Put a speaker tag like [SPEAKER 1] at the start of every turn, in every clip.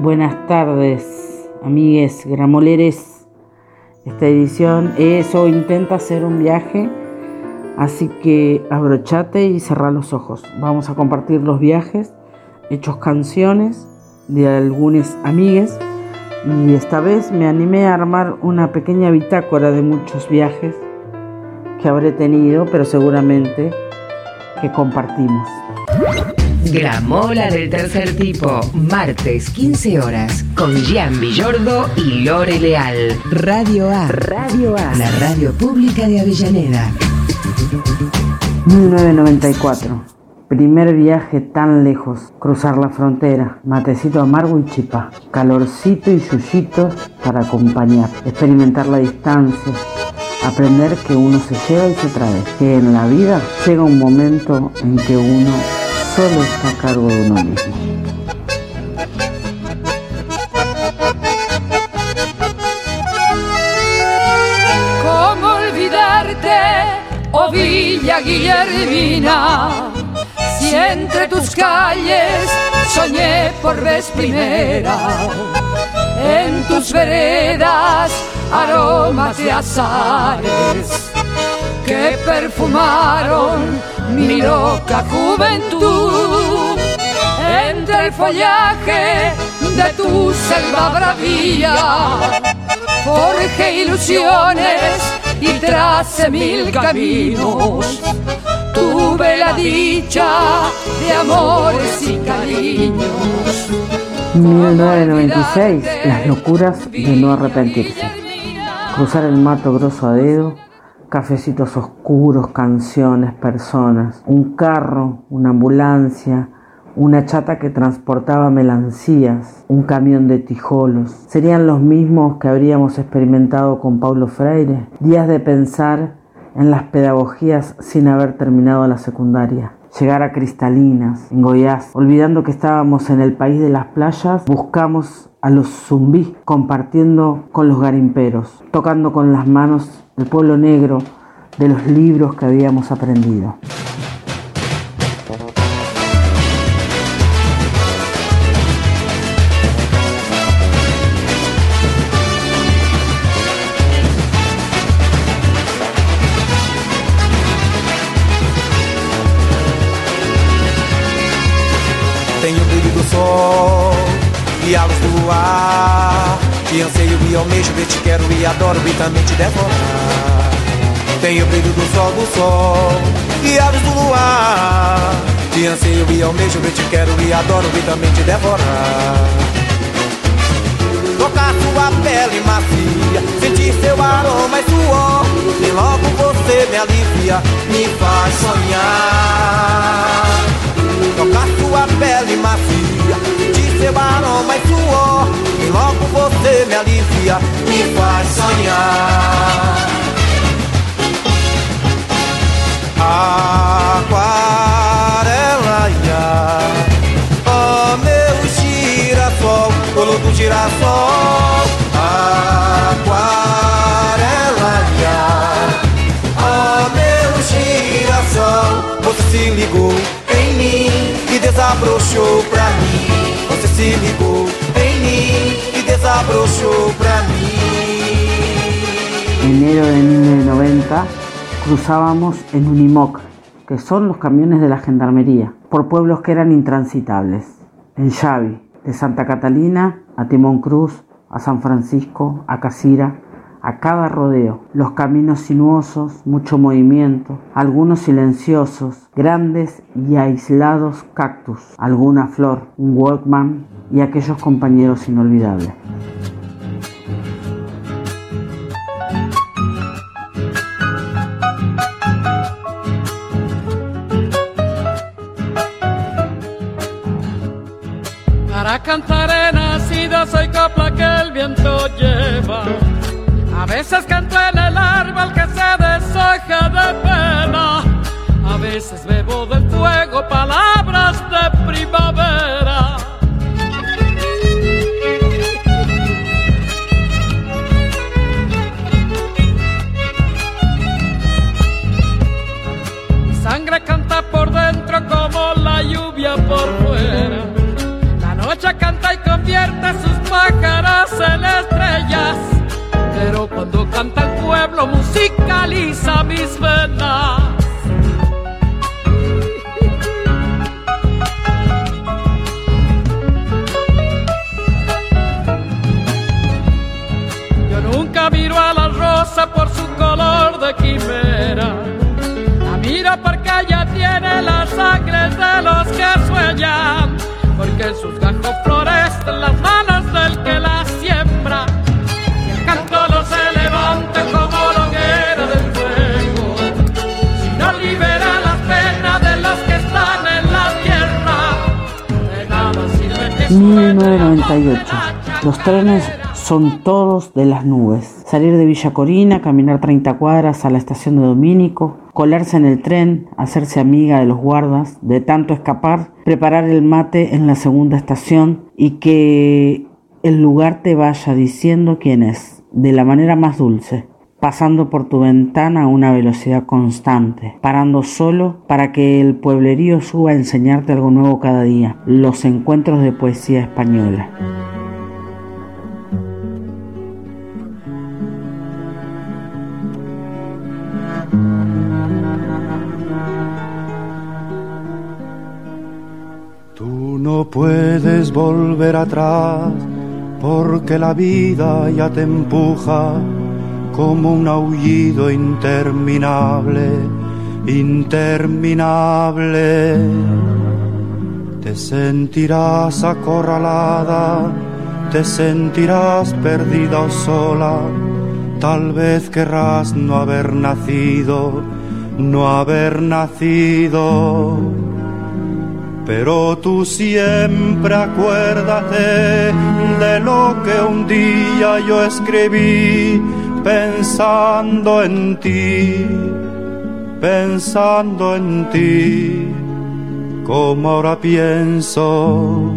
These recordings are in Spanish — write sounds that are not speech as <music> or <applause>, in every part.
[SPEAKER 1] Buenas tardes, amigues gramoleres. Esta edición es o intenta hacer un viaje, así que abrochate y cerra los ojos. Vamos a compartir los viajes, hechos canciones de algunos amigues y esta vez me animé a armar una pequeña bitácora de muchos viajes que habré tenido, pero seguramente que compartimos.
[SPEAKER 2] Gramola del tercer tipo, martes 15 horas, con Gian Villordo y Lore Leal. Radio A. Radio A. La radio pública de Avellaneda.
[SPEAKER 1] 1994. Primer viaje tan lejos, cruzar la frontera, matecito amargo y chipa, calorcito y yuyito para acompañar, experimentar la distancia, aprender que uno se lleva y se trae, que en la vida llega un momento en que uno solo está a.
[SPEAKER 3] ¿Cómo olvidarte, oh Villa Guillermina? Si entre tus calles soñé por vez primera, en tus veredas aromas de azares que perfumaron mi loca juventud. Entre el follaje de tu selva bravía, forjé ilusiones y trace mil caminos. Tuve la dicha de amores y cariños.
[SPEAKER 1] 1996, las locuras de no arrepentirse. Cruzar el mato grosso a dedo cafecitos oscuros, canciones, personas, un carro, una ambulancia, una chata que transportaba melancías, un camión de tijolos. ¿Serían los mismos que habríamos experimentado con Paulo Freire? Días de pensar en las pedagogías sin haber terminado la secundaria. Llegar a Cristalinas, en Goiás, olvidando que estábamos en el país de las playas, buscamos a los zumbí compartiendo con los garimperos, tocando con las manos el pueblo negro de los libros que habíamos aprendido.
[SPEAKER 4] Tenho brilho sol e a. E anseio e almejo ver te quero e adoro e também te devorar. Tenho o brilho do sol, do sol e a luz do luar. Te anseio e almejo ver te quero e adoro e também te devorar. Tocar sua pele macia, sentir seu aroma e suor. E logo você me alivia, me faz sonhar. Tocar sua pele macia, sentir seu aroma e suor. Logo você me alivia, me faz sonhar. Aquarela, ia, oh meu girassol, colo do girassol. Aquarela, ia, oh meu girassol, você se ligou em mim e desabrochou pra mim. Você se ligou mim.
[SPEAKER 1] enero de 1990 cruzábamos en Unimoc, que son los camiones de la gendarmería, por pueblos que eran intransitables. En Xavi, de Santa Catalina a Timón Cruz, a San Francisco, a Casira, a cada rodeo, los caminos sinuosos, mucho movimiento, algunos silenciosos, grandes y aislados cactus, alguna flor, un Walkman y aquellos compañeros inolvidables.
[SPEAKER 3] Para cantar he nacido, soy copla que el viento lleva. A veces canto en el árbol que se deshoja de pena. A veces bebo del fuego palabras de primavera. convierte sus pájaras en estrellas. Pero cuando canta el pueblo musicaliza mis venas. Yo nunca miro a la rosa por su color de quimera. La miro porque ella tiene las sangre de los que sueñan, porque en sus gajos flores florecen las manos del que la siembra. Y el canto no se levanta como la hoguera del fuego, sino libera las penas de los que están en la tierra. De nada sirve que suene la
[SPEAKER 1] 1998. Los trenes son todos de las nubes. Salir de Villa Corina, caminar 30 cuadras a la estación de Domínico, colarse en el tren, hacerse amiga de los guardas, de tanto escapar, preparar el mate en la segunda estación y que el lugar te vaya diciendo quién es, de la manera más dulce pasando por tu ventana a una velocidad constante, parando solo para que el pueblerío suba a enseñarte algo nuevo cada día, los encuentros de poesía española.
[SPEAKER 5] No puedes volver atrás porque la vida ya te empuja como un aullido interminable, interminable. Te sentirás acorralada, te sentirás perdida o sola, tal vez querrás no haber nacido, no haber nacido. Pero tú siempre acuérdate de lo que un día yo escribí pensando en ti, pensando en ti, como ahora pienso.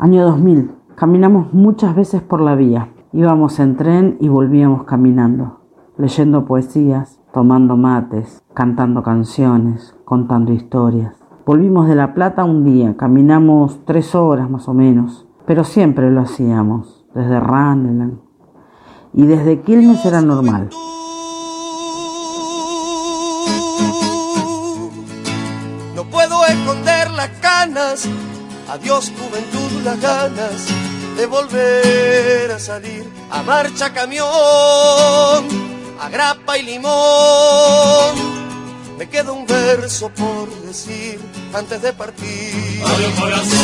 [SPEAKER 1] Año 2000. Caminamos muchas veces por la vía. Íbamos en tren y volvíamos caminando, leyendo poesías, tomando mates, cantando canciones, contando historias. Volvimos de La Plata un día, caminamos tres horas más o menos, pero siempre lo hacíamos, desde Ranelagh. Y desde Quilmes era normal.
[SPEAKER 4] No puedo esconder las canas, adiós juventud, las ganas de volver a salir a marcha camión, a grapa y limón. Me queda un verso por decir antes de partir. Adiós corazón,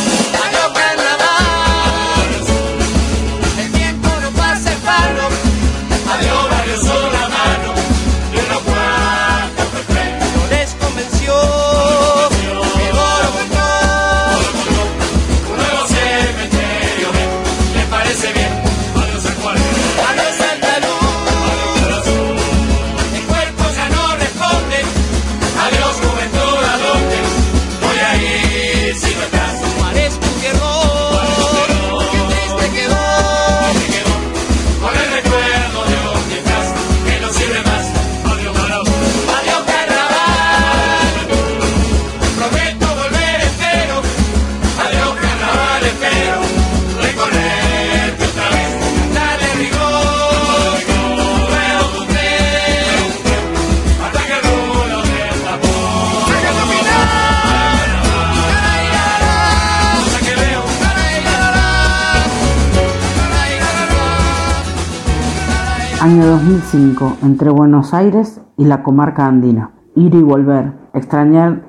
[SPEAKER 1] 2005, entre Buenos Aires y la comarca andina. Ir y volver, extrañar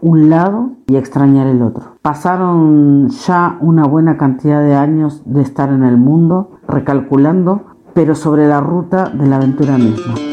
[SPEAKER 1] un lado y extrañar el otro. Pasaron ya una buena cantidad de años de estar en el mundo, recalculando, pero sobre la ruta de la aventura misma.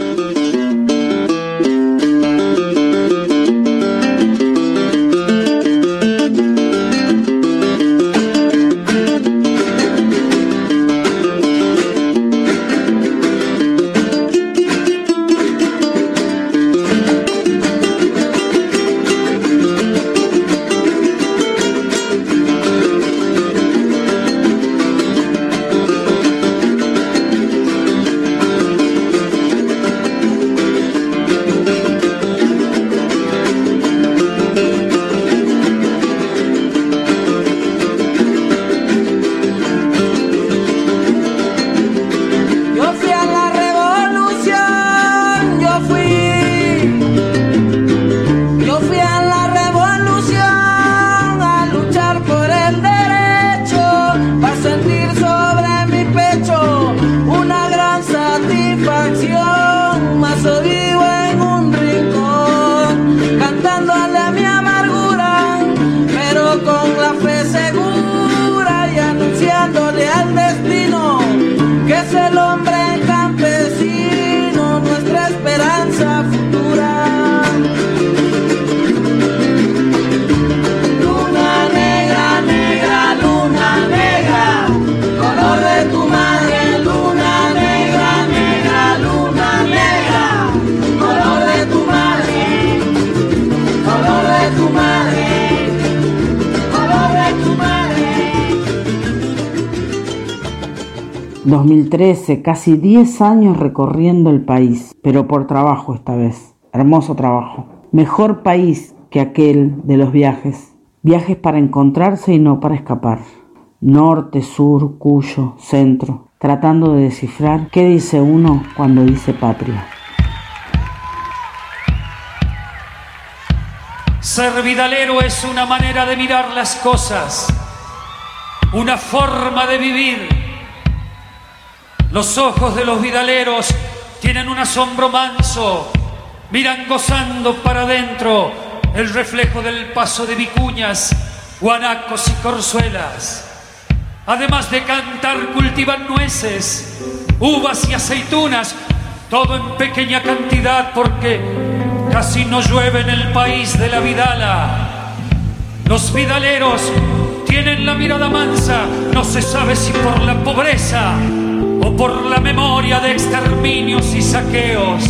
[SPEAKER 1] 2013, casi 10 años recorriendo el país, pero por trabajo esta vez. Hermoso trabajo. Mejor país que aquel de los viajes. Viajes para encontrarse y no para escapar. Norte, sur, Cuyo, centro. Tratando de descifrar qué dice uno cuando dice patria.
[SPEAKER 6] Ser vidalero es una manera de mirar las cosas, una forma de vivir. Los ojos de los vidaleros tienen un asombro manso, miran gozando para adentro el reflejo del paso de vicuñas, guanacos y corzuelas. Además de cantar, cultivan nueces, uvas y aceitunas, todo en pequeña cantidad porque casi no llueve en el país de la Vidala. Los vidaleros tienen la mirada mansa, no se sabe si por la pobreza o por la memoria de exterminios y saqueos.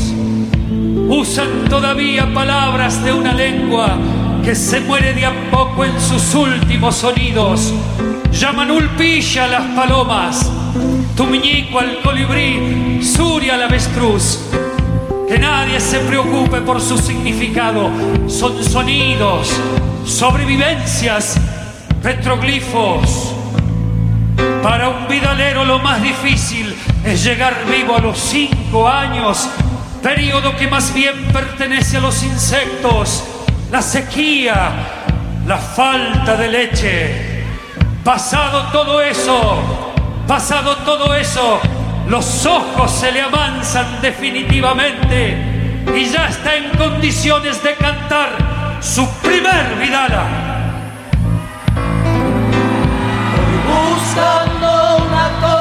[SPEAKER 6] Usan todavía palabras de una lengua que se muere de a poco en sus últimos sonidos. Llaman ulpilla a las palomas, tumiñico al colibrí, suria al avestruz. Que nadie se preocupe por su significado. Son sonidos, sobrevivencias, petroglifos. Para un vidalero lo más difícil es llegar vivo a los cinco años, periodo que más bien pertenece a los insectos, la sequía, la falta de leche. Pasado todo eso, pasado todo eso, los ojos se le avanzan definitivamente y ya está en condiciones de cantar su primer Vidala.
[SPEAKER 7] Buscando una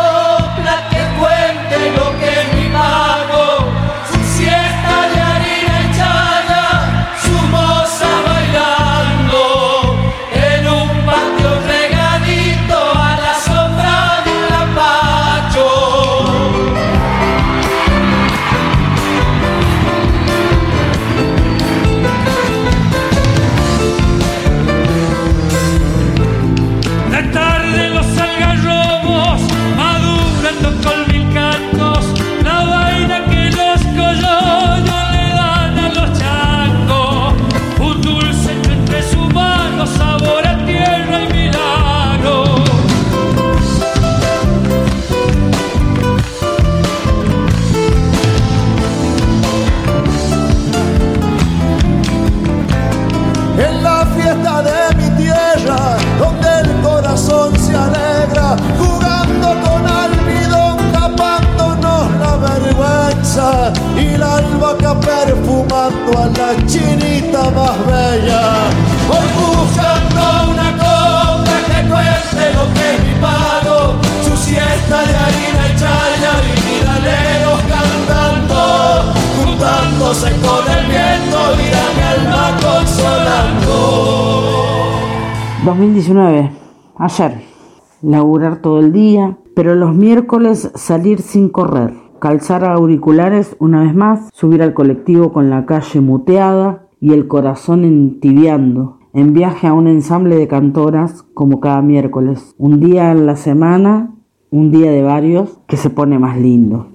[SPEAKER 1] laburar todo el día, pero los miércoles salir sin correr, calzar auriculares una vez más, subir al colectivo con la calle muteada y el corazón entibiando, en viaje a un ensamble de cantoras como cada miércoles, un día en la semana, un día de varios que se pone más lindo.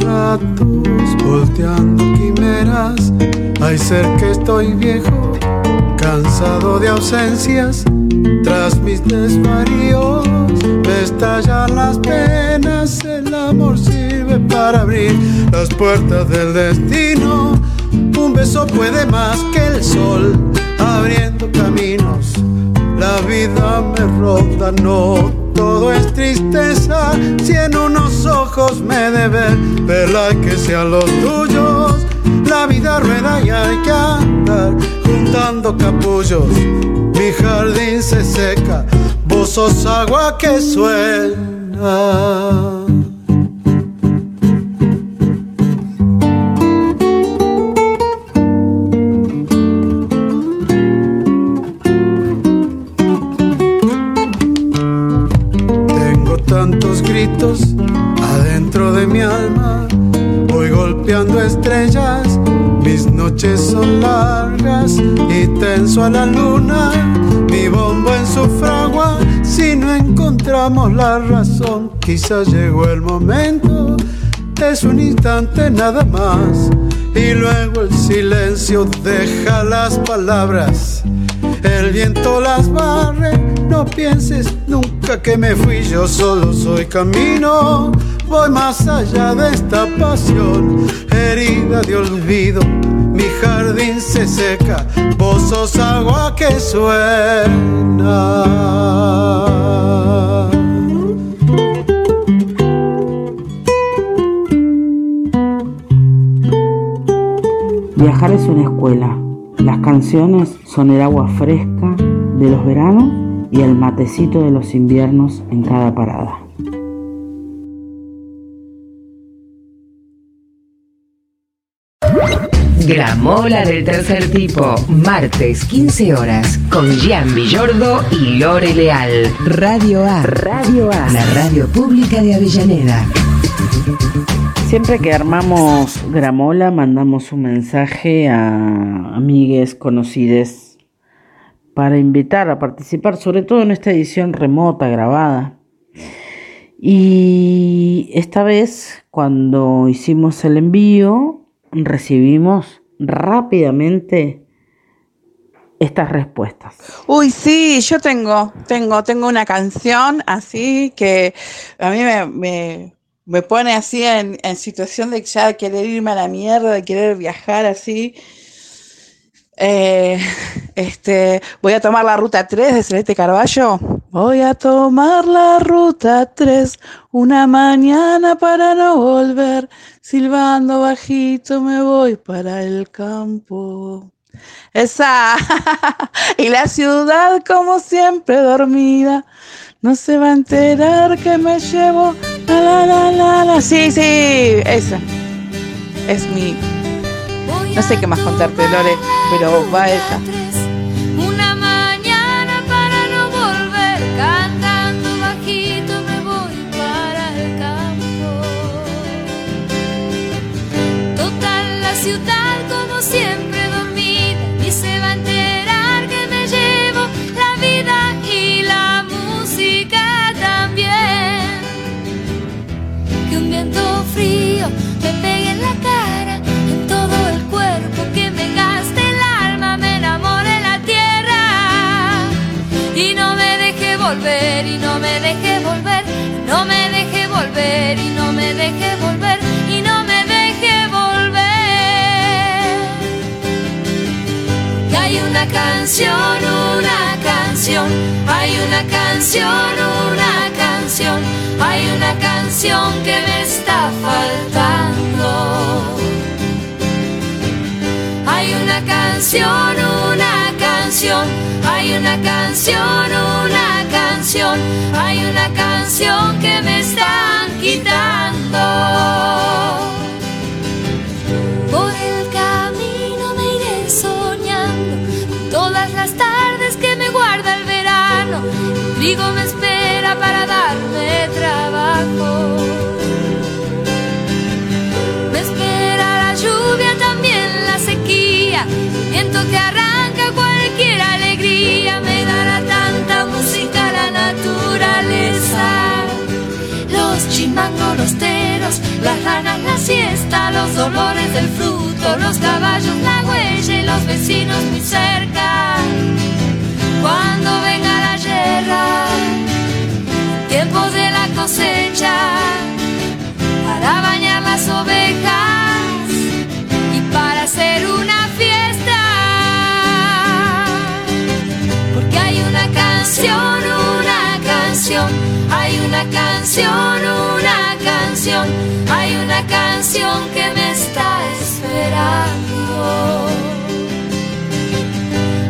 [SPEAKER 8] Ratos volteando quimeras. Hay ser que estoy viejo, cansado de ausencias. Tras mis desvaríos me estallan las penas. El amor sirve para abrir las puertas del destino. Un beso puede más que el sol, abriendo caminos. La vida me ronda, no todo es tristeza. Si en unos ojos me deben verla que sean los tuyos. La vida rueda y hay que andar juntando capullos. Mi jardín se seca, vos sos agua que suena. Y tenso a la luna. Mi bombo en su fragua, si no encontramos la razón, quizás llegó el momento. Es un instante nada más y luego el silencio deja las palabras. El viento las barre, no pienses nunca que me fui, yo solo soy camino. Voy más allá de esta pasión, herida de olvido. Mi jardín se seca, vos sos agua que suena.
[SPEAKER 1] Viajar es una escuela. Las canciones son el agua fresca de los veranos y el matecito de los inviernos en cada parada.
[SPEAKER 2] Gramola del tercer tipo, martes 15 horas, con Gian Villordo y Lore Leal. Radio A. Radio A. La radio pública de Avellaneda.
[SPEAKER 1] Siempre que armamos Gramola mandamos un mensaje a amigues, conocides, para invitar a participar, sobre todo en esta edición remota, grabada. Y esta vez, cuando hicimos el envío, recibimos rápidamente estas respuestas.
[SPEAKER 9] Uy, sí, yo tengo, tengo, tengo una canción así que a mí me, me, me pone así en, situación de ya querer irme a la mierda, de querer viajar así. Eh, <laughs> este, voy a tomar la ruta 3 de Celeste Carballo. Voy a tomar la ruta 3 una mañana para no volver. Silbando bajito me voy para el campo. Esa. <laughs> y la ciudad como siempre dormida. No se va a enterar que me llevo. La, la, la, la, la. Sí, sí, esa. Es mi. No sé qué más contarte, Lore, pero va esa.
[SPEAKER 10] Y no me deje volver, y no me deje volver. Que hay una canción, una canción, hay una canción, una canción, hay una canción que me está faltando. Canción, una canción, hay una canción, una canción, hay una canción que me están quitando. Por el camino me iré soñando todas las tardes que me guarda el verano. El trigo me espera para darme trabajo. Chimangos, los teros, las ranas, la siesta, los dolores del fruto, los caballos, la huella y los vecinos muy cerca. Cuando venga la guerra, tiempo de la cosecha, para bañar las ovejas y para hacer una fiesta. Porque hay una canción, una hay una canción, una canción, hay una canción que me está esperando.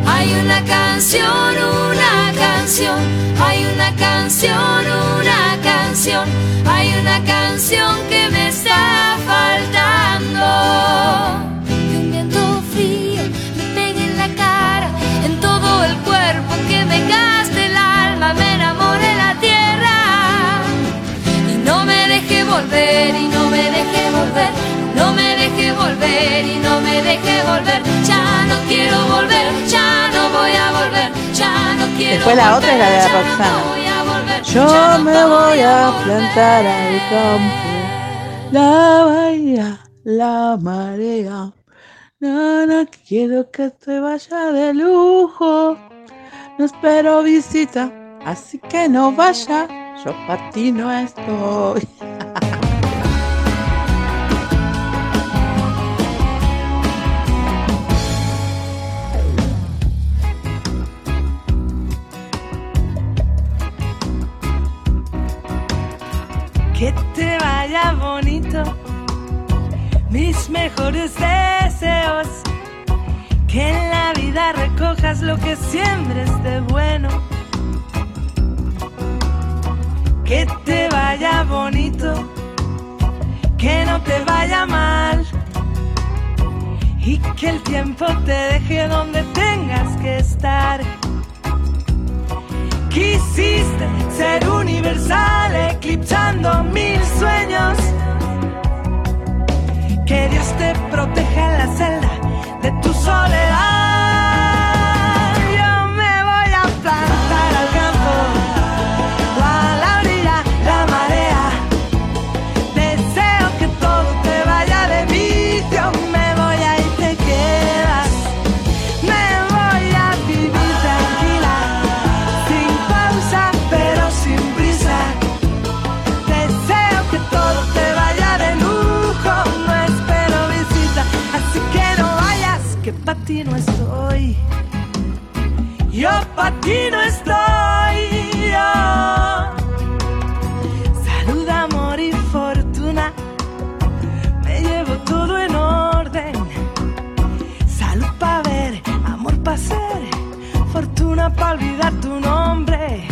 [SPEAKER 10] Hay una canción, una canción, hay una canción, una canción, hay una canción que me está faltando. Que un viento frío me pegue en la cara, en todo el cuerpo, que me gaste volver y no me deje volver, no me deje volver y no me deje volver, ya no quiero volver, ya no voy a volver, ya no quiero
[SPEAKER 9] Después la volver, otra es la de la Roxana. No volver, Yo no me voy a plantar al campo, la bahía, la marea. No, no quiero que te vaya de lujo. No espero visita, así que no vaya. Yo para ti no estoy. <laughs>
[SPEAKER 11] Que te vaya bonito, mis mejores deseos. Que en la vida recojas lo que siembres de bueno. Que te vaya bonito, que no te vaya mal. Y que el tiempo te deje donde tengas que estar. Quisiste ser universal, eclipsando mil sueños. Que Dios te proteja en la celda de tu soledad. Pa' ti no estoy. Yo pa' ti no estoy. Salud, amor y fortuna, me llevo todo en orden. Salud pa' ver, amor pa' ser, fortuna pa' olvidar tu nombre.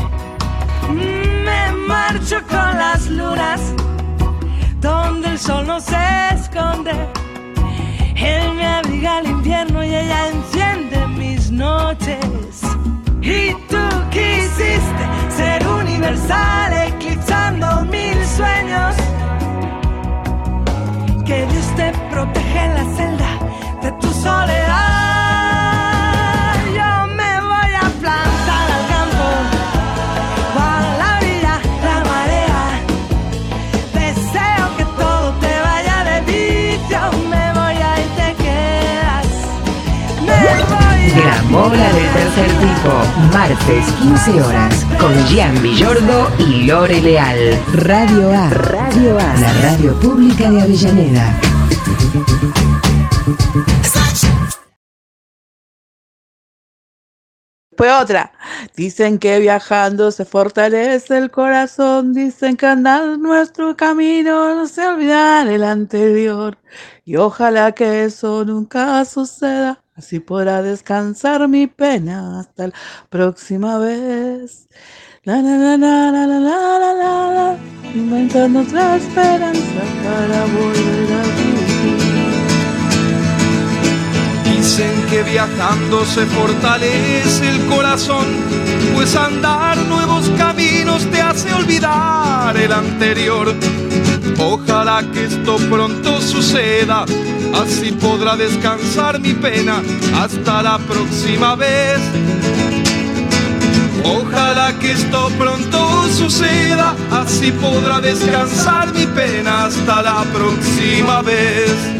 [SPEAKER 11] Me marcho con las lunas, donde el sol no se esconde. Él me abriga al invierno y ella enciende mis noches. Y tú quisiste ser universal, eclipsando mil sueños. Que Dios te proteja en la celda de tu soledad. Voy a
[SPEAKER 2] Gramola del tercer tipo, martes 15 horas, con Gian Villordo y Lore Leal. Radio A, Radio A, la radio pública de Avellaneda.
[SPEAKER 9] Después otra. Dicen que viajando se fortalece el corazón. Dicen que andar nuestro camino no se olvidar el anterior. Y ojalá que eso nunca suceda. Así podrá descansar mi pena hasta la próxima vez. La, la, la, la, la, la, la, la, la, la. Inventando otra esperanza para volver a.
[SPEAKER 12] Dicen que viajando se fortalece el corazón, pues andar nuevos caminos te hace olvidar el anterior. Ojalá que esto pronto suceda, así podrá descansar mi pena hasta la próxima vez. Ojalá que esto pronto suceda, así podrá descansar mi pena hasta la próxima vez.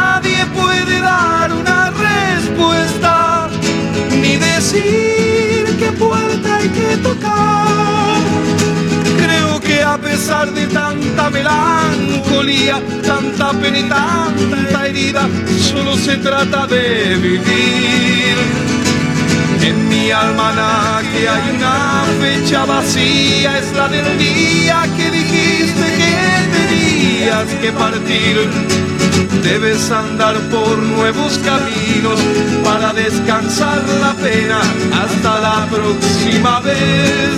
[SPEAKER 12] dar una respuesta, ni decir qué puerta hay que tocar. Creo que a pesar de tanta melancolía, tanta pena y tanta herida, solo se trata de vivir. En mi almanaque hay una fecha vacía, es la del día que dijiste que tenías que partir. Debes andar por nuevos caminos para descansar la pena hasta la próxima vez.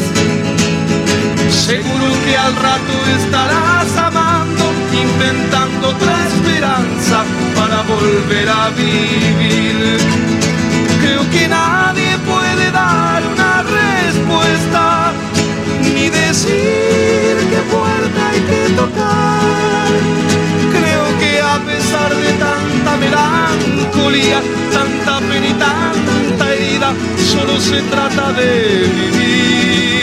[SPEAKER 12] Seguro que al rato estarás amando, inventando otra esperanza para volver a vivir. Creo que nadie puede dar una respuesta, ni decir qué puerta hay que tocar. Creo que a pesar de tanta melancolía, tanta pena y tanta herida, solo se trata de vivir.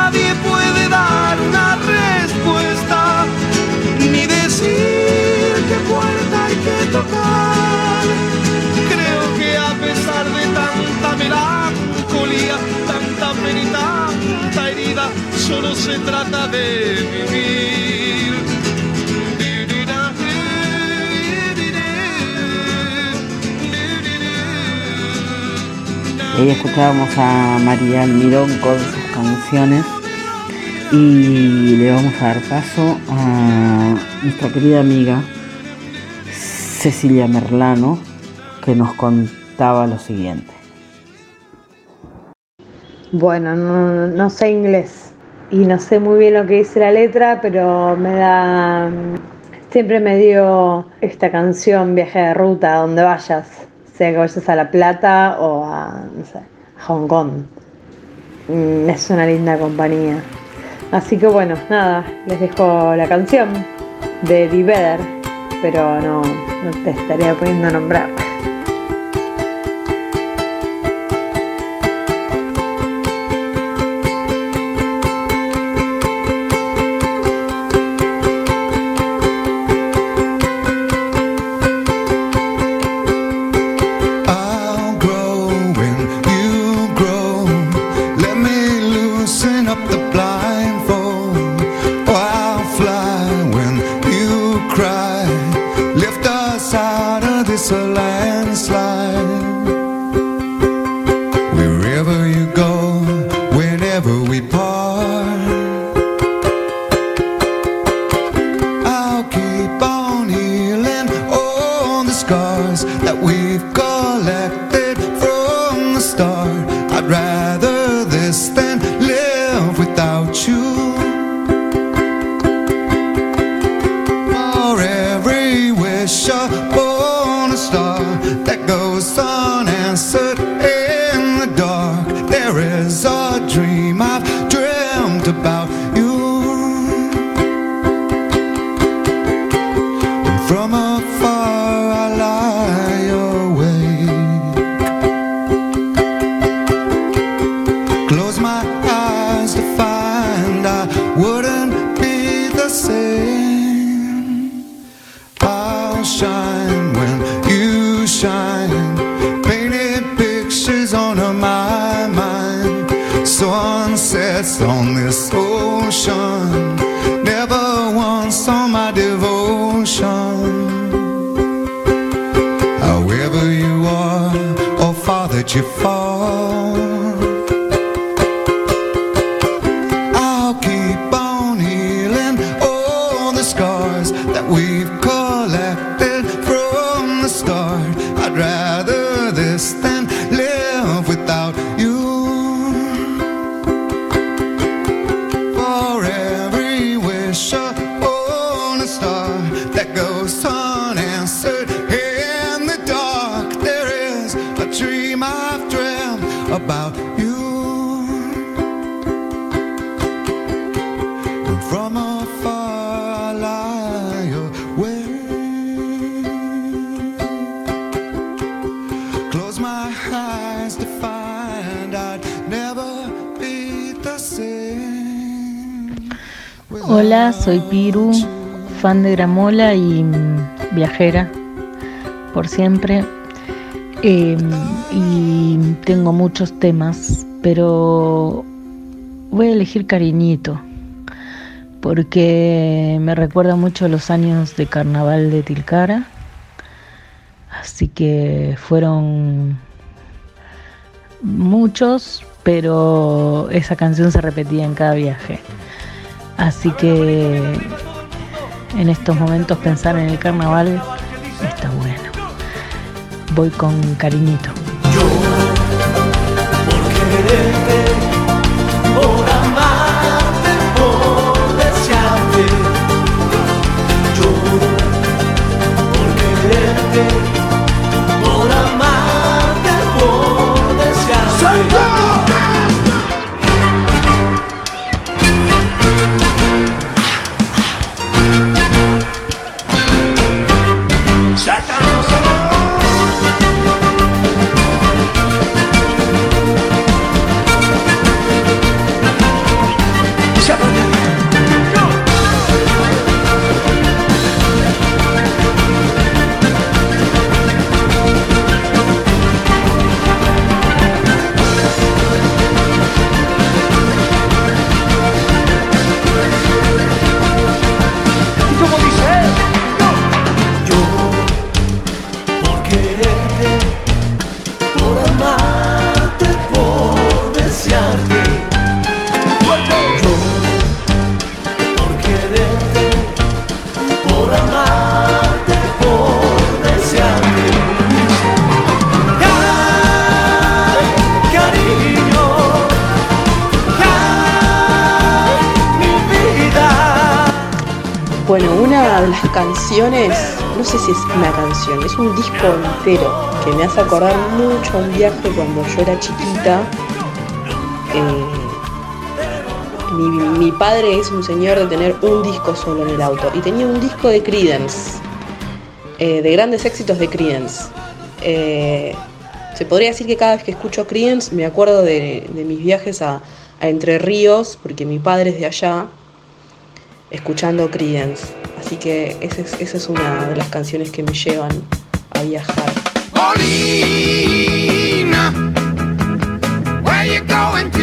[SPEAKER 12] tocar. Creo que a pesar de tanta melancolía, tanta pena y tanta herida, solo se trata de vivir.
[SPEAKER 1] Ahí escuchábamos a María Almirón con sus canciones y le vamos a dar paso a nuestra querida amiga Cecilia Merlano que nos contaba lo siguiente.
[SPEAKER 13] Bueno, no, no sé inglés y no sé muy bien lo que dice la letra, pero me da. Siempre me dio esta canción Viaje de Ruta, donde vayas, sea que vayas a La Plata o a, a Hong Kong. Mm, Es una linda compañía. Así que bueno, nada, les dejo la canción de Be Better, pero no, no te estaría poniendo a nombrar.
[SPEAKER 14] Hola, soy Piru, fan de Gramola y mm, viajera por siempre. Eh, y tengo muchos temas, pero voy a elegir Cariñito, porque me recuerda mucho a los años de carnaval de Tilcara. Así que fueron muchos, pero esa canción se repetía en cada viaje. Así que en estos momentos pensar en el carnaval está bueno. Voy con cariñito.
[SPEAKER 15] Sé si es una canción, es un disco entero que me hace acordar mucho a un viaje cuando yo era chiquita. Eh, mi, padre es un señor de tener un disco solo en el auto y tenía un disco de Creedence, eh, de grandes éxitos de Creedence. Eh, se podría decir que cada vez que escucho Creedence me acuerdo de, de mis viajes a, a Entre Ríos, porque mi padre es de allá, escuchando Creedence. Así que esa es, una de las canciones que me llevan a viajar.
[SPEAKER 16] Where you going to?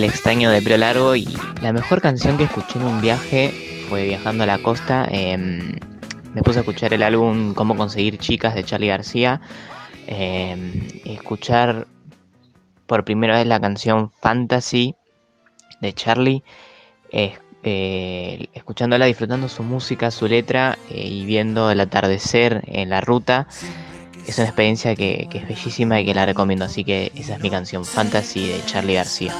[SPEAKER 17] El extraño de pelo largo y la mejor canción que escuché en un viaje fue viajando a la costa. em, me puse a escuchar el álbum Cómo conseguir chicas de Charlie García. em, escuchar por primera vez la canción Fantasy de Charlie. eh, escuchándola, disfrutando su música, su letra eh, y viendo el atardecer en la ruta. Es una experiencia que es bellísima y que la recomiendo. Así que esa es mi canción Fantasy de Charlie García.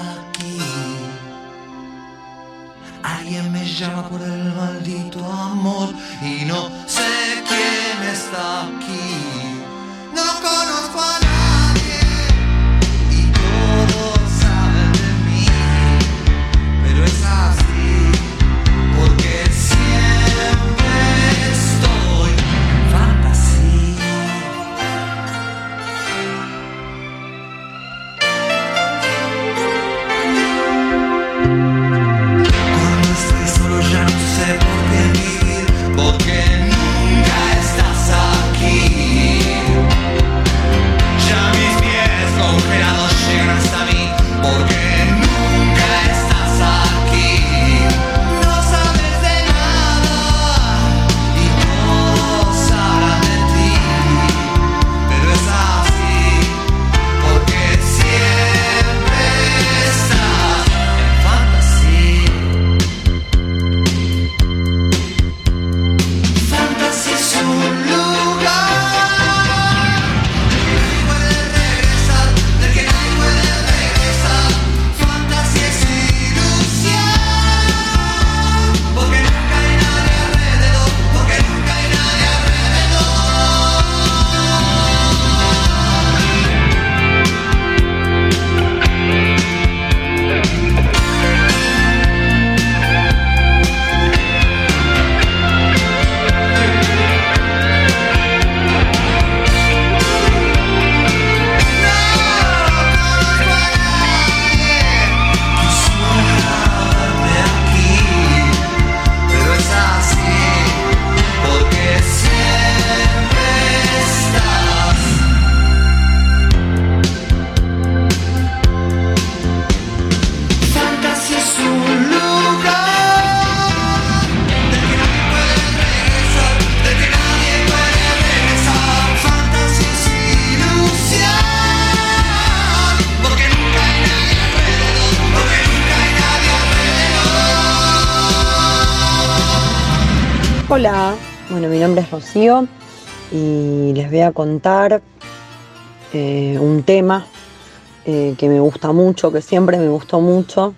[SPEAKER 7] Me llama por el maldito amor y no sé quién está aquí. No conozco a nadie Y
[SPEAKER 18] les voy a contar eh, un tema eh, que me gusta mucho, que siempre me gustó mucho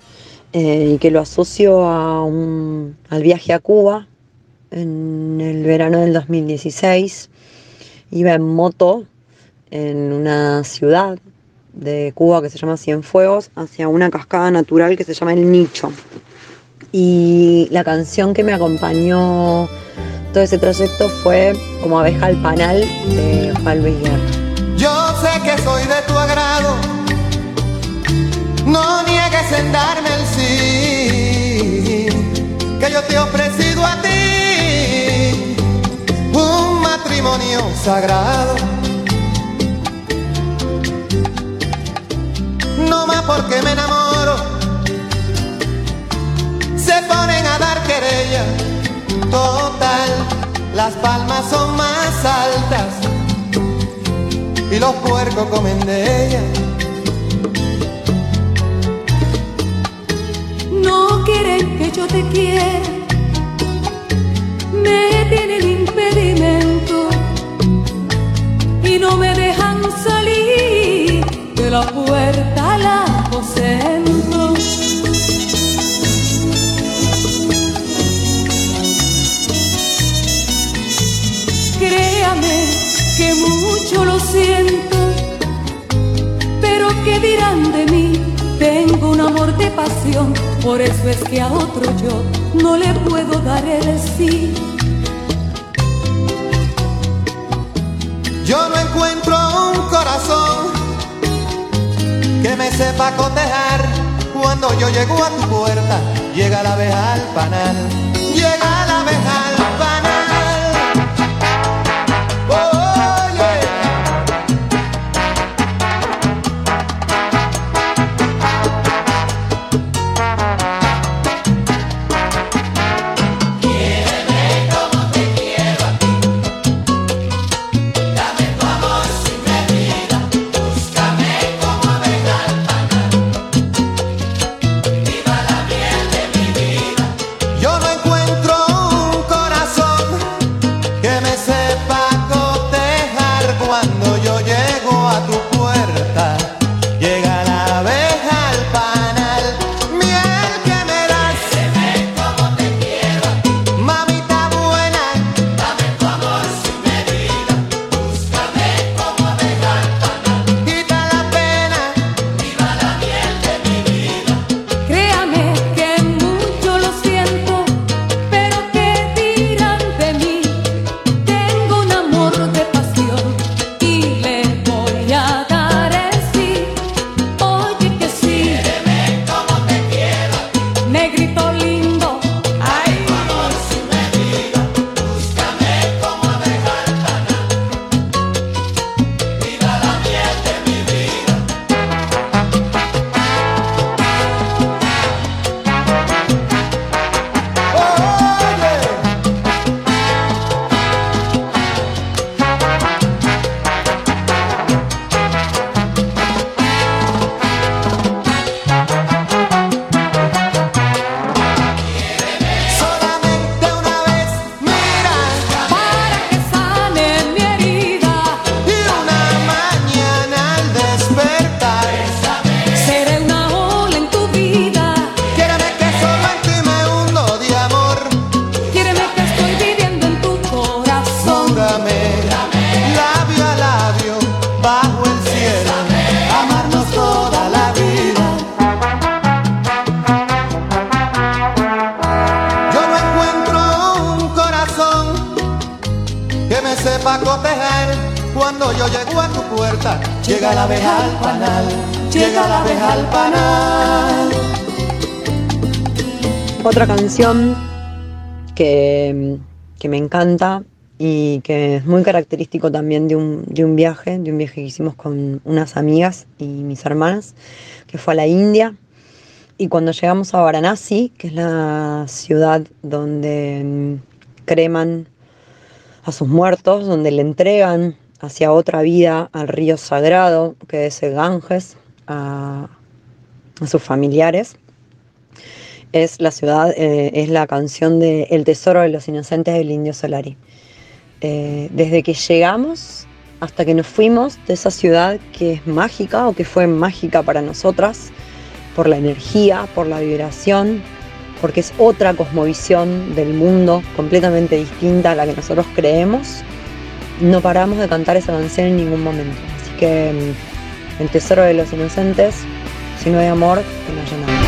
[SPEAKER 18] eh, y que lo asocio a un- al viaje a Cuba en el verano del 2016. Iba en moto en una ciudad de Cuba que se llama Cienfuegos hacia una cascada natural que se llama El Nicho. Y la canción que me acompañó todo ese trayecto fue Como abeja al panal de Juan Luis Guerra.
[SPEAKER 19] Yo sé que soy de tu agrado, no niegues en darme el sí, que yo te he ofrecido a ti un matrimonio sagrado. No más porque me enamoro, se ponen a dar querella, total, las palmas son más altas y los puercos comen de ella.
[SPEAKER 20] No quieren que yo te quiera, me tienen impedimento y no me dejan salir de la puerta al aposento. Que mucho lo siento, pero ¿qué dirán de mí? Tengo un amor de pasión, por eso es que a otro yo no le puedo dar el sí.
[SPEAKER 19] Yo no encuentro un corazón que me sepa cotejar. Cuando yo llego a tu puerta, llega la abeja al panal. Llega la abeja me sepa cotejar cuando yo llego a tu puerta. Llega la abeja al panal, llega la abeja al panal.
[SPEAKER 18] Otra canción que, que me encanta y que es muy característico también de un, de un viaje, de un viaje que hicimos con unas amigas y mis hermanas, que fue a la India. Y cuando llegamos a Varanasi, que es la ciudad donde mm, creman a sus muertos, donde le entregan hacia otra vida al río sagrado, que es el Ganges, a, a sus familiares.
[SPEAKER 21] es la ciudad, eh, es la canción de El Tesoro de los Inocentes del Indio Solari. Eh, desde que llegamos hasta que nos fuimos de esa ciudad que es mágica o que fue mágica para nosotras, por la energía, por la vibración, porque es otra cosmovisión del mundo completamente distinta a la que nosotros creemos, no paramos de cantar esa canción en ningún momento. Así que mm, el tesoro de los inocentes, si no hay amor, que no haya nada.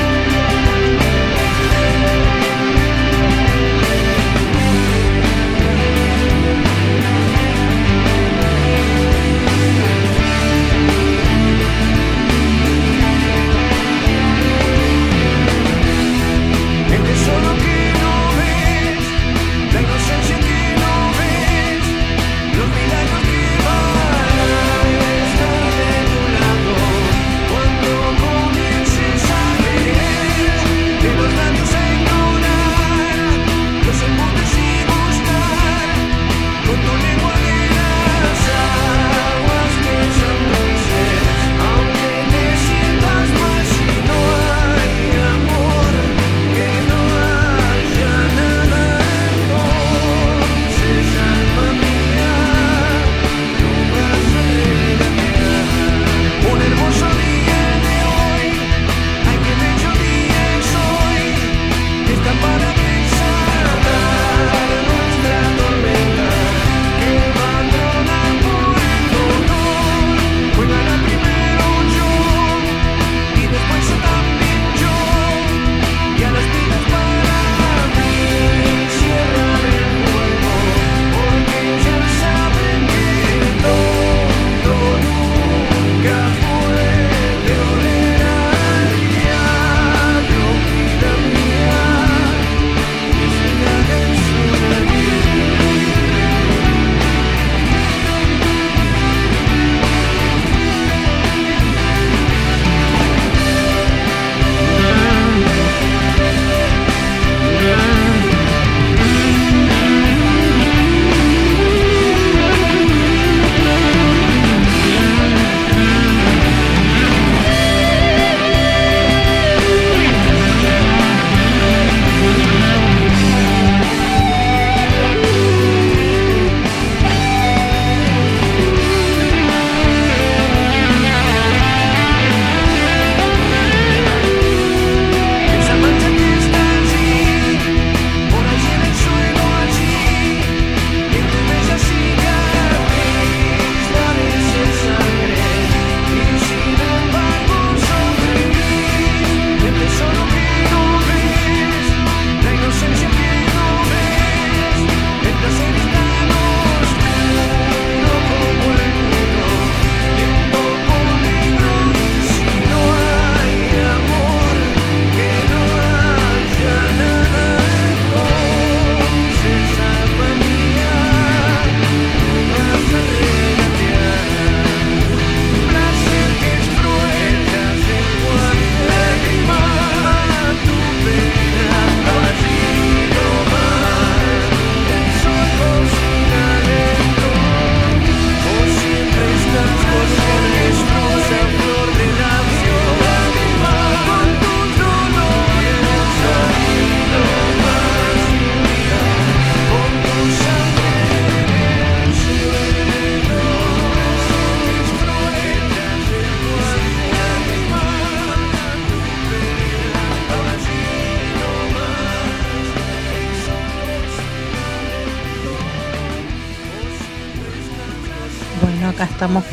[SPEAKER 14] Estamos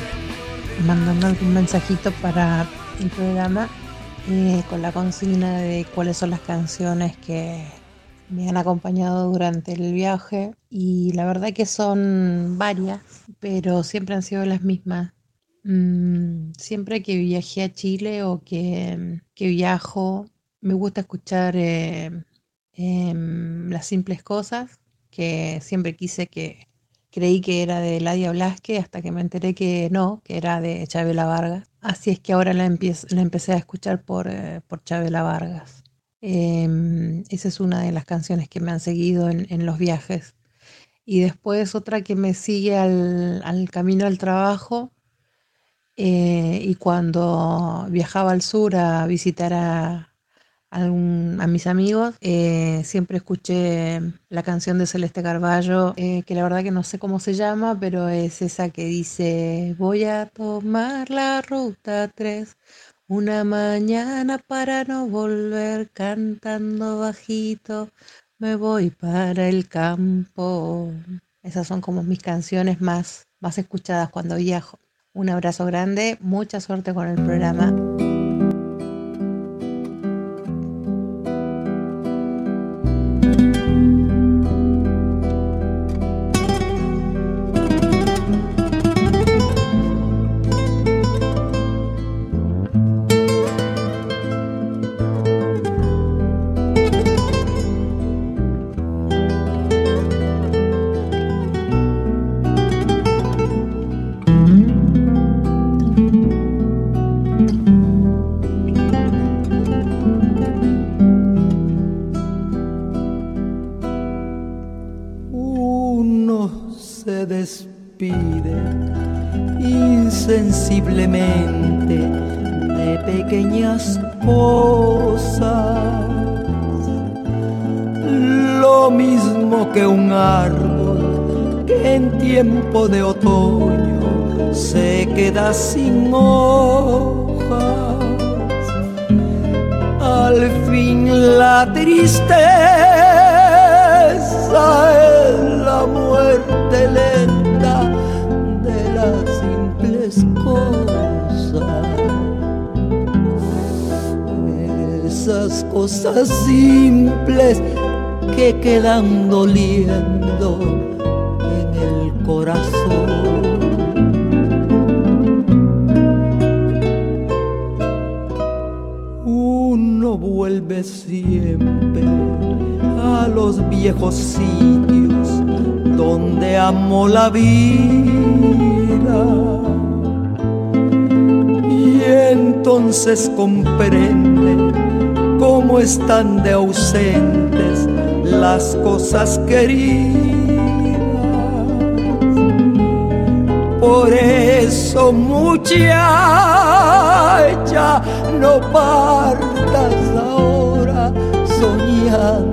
[SPEAKER 14] mandando algún mensajito para el programa eh, con la consigna de cuáles son las canciones que me han acompañado durante el viaje y la verdad que son varias, pero siempre han sido las mismas. Mm, siempre que viajé a Chile o que, que viajo, me gusta escuchar eh, em, las simples cosas que siempre quise que creí que era de Ladia Blasque hasta que me enteré que no, que era de Chabela Vargas. Así es que ahora la, empiezo- la empecé a escuchar por, eh, por Vargas. Em, esa es una de las canciones que me han seguido en, en los viajes. Y después otra que me sigue al, al camino al trabajo eh, y cuando viajaba al sur a visitar a, a mis amigos. Eh, siempre escuché la canción de Celeste Carballo, eh, que la verdad que no sé cómo se llama, pero es esa que dice, voy a tomar la ruta 3. Una mañana para no volver cantando bajito, me voy para el campo. Esas son como mis canciones más, más escuchadas cuando viajo. Un abrazo grande, mucha suerte con el programa.
[SPEAKER 21] Sin hojas. Al fin la tristeza es la muerte lenta de las simples cosas. Esas cosas simples que quedan doliendo viejos sitios donde amó la vida. Y entonces comprende cómo están de ausentes las cosas queridas. Por eso muchacha, no partas ahora soñando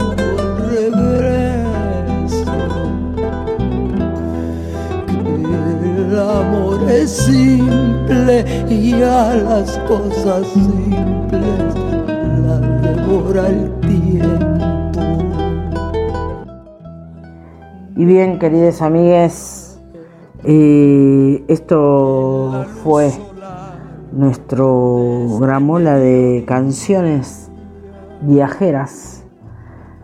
[SPEAKER 21] es simple y a las cosas simples las devora el tiempo.
[SPEAKER 1] Y bien, queridas amigues, eh, esto fue nuestro gramola de canciones viajeras.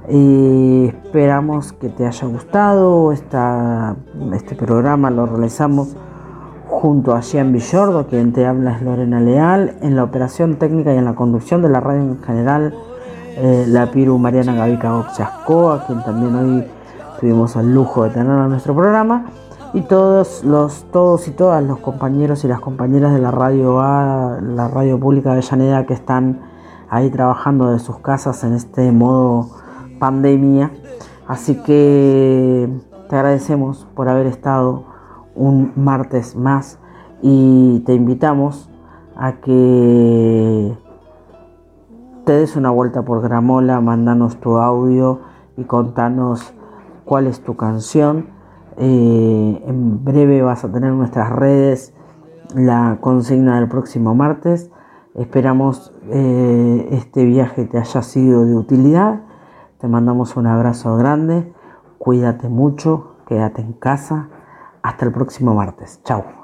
[SPEAKER 1] Esperamos que te haya gustado esta, este programa, lo realizamos junto a Jean Villordo, quien te habla es Lorena Leal, en la operación técnica y en la conducción de la radio en general, eh, la Piru Mariana Gavica Oxascoa, quien también hoy tuvimos el lujo de tener en nuestro programa, y todos los, todos y todas los compañeros y las compañeras de la radio A, la radio pública de Avellaneda que están ahí trabajando de sus casas en este modo pandemia. Así que te agradecemos por haber estado un martes más y te invitamos a que te des una vuelta por Gramola, mandanos tu audio y contanos cuál es tu canción. Eh, en breve vas a tener en nuestras redes la consigna del próximo martes. Esperamos eh, este viaje te haya sido de utilidad. Te mandamos un abrazo grande. Cuídate mucho. Quédate en casa. Hasta el próximo martes. Chao.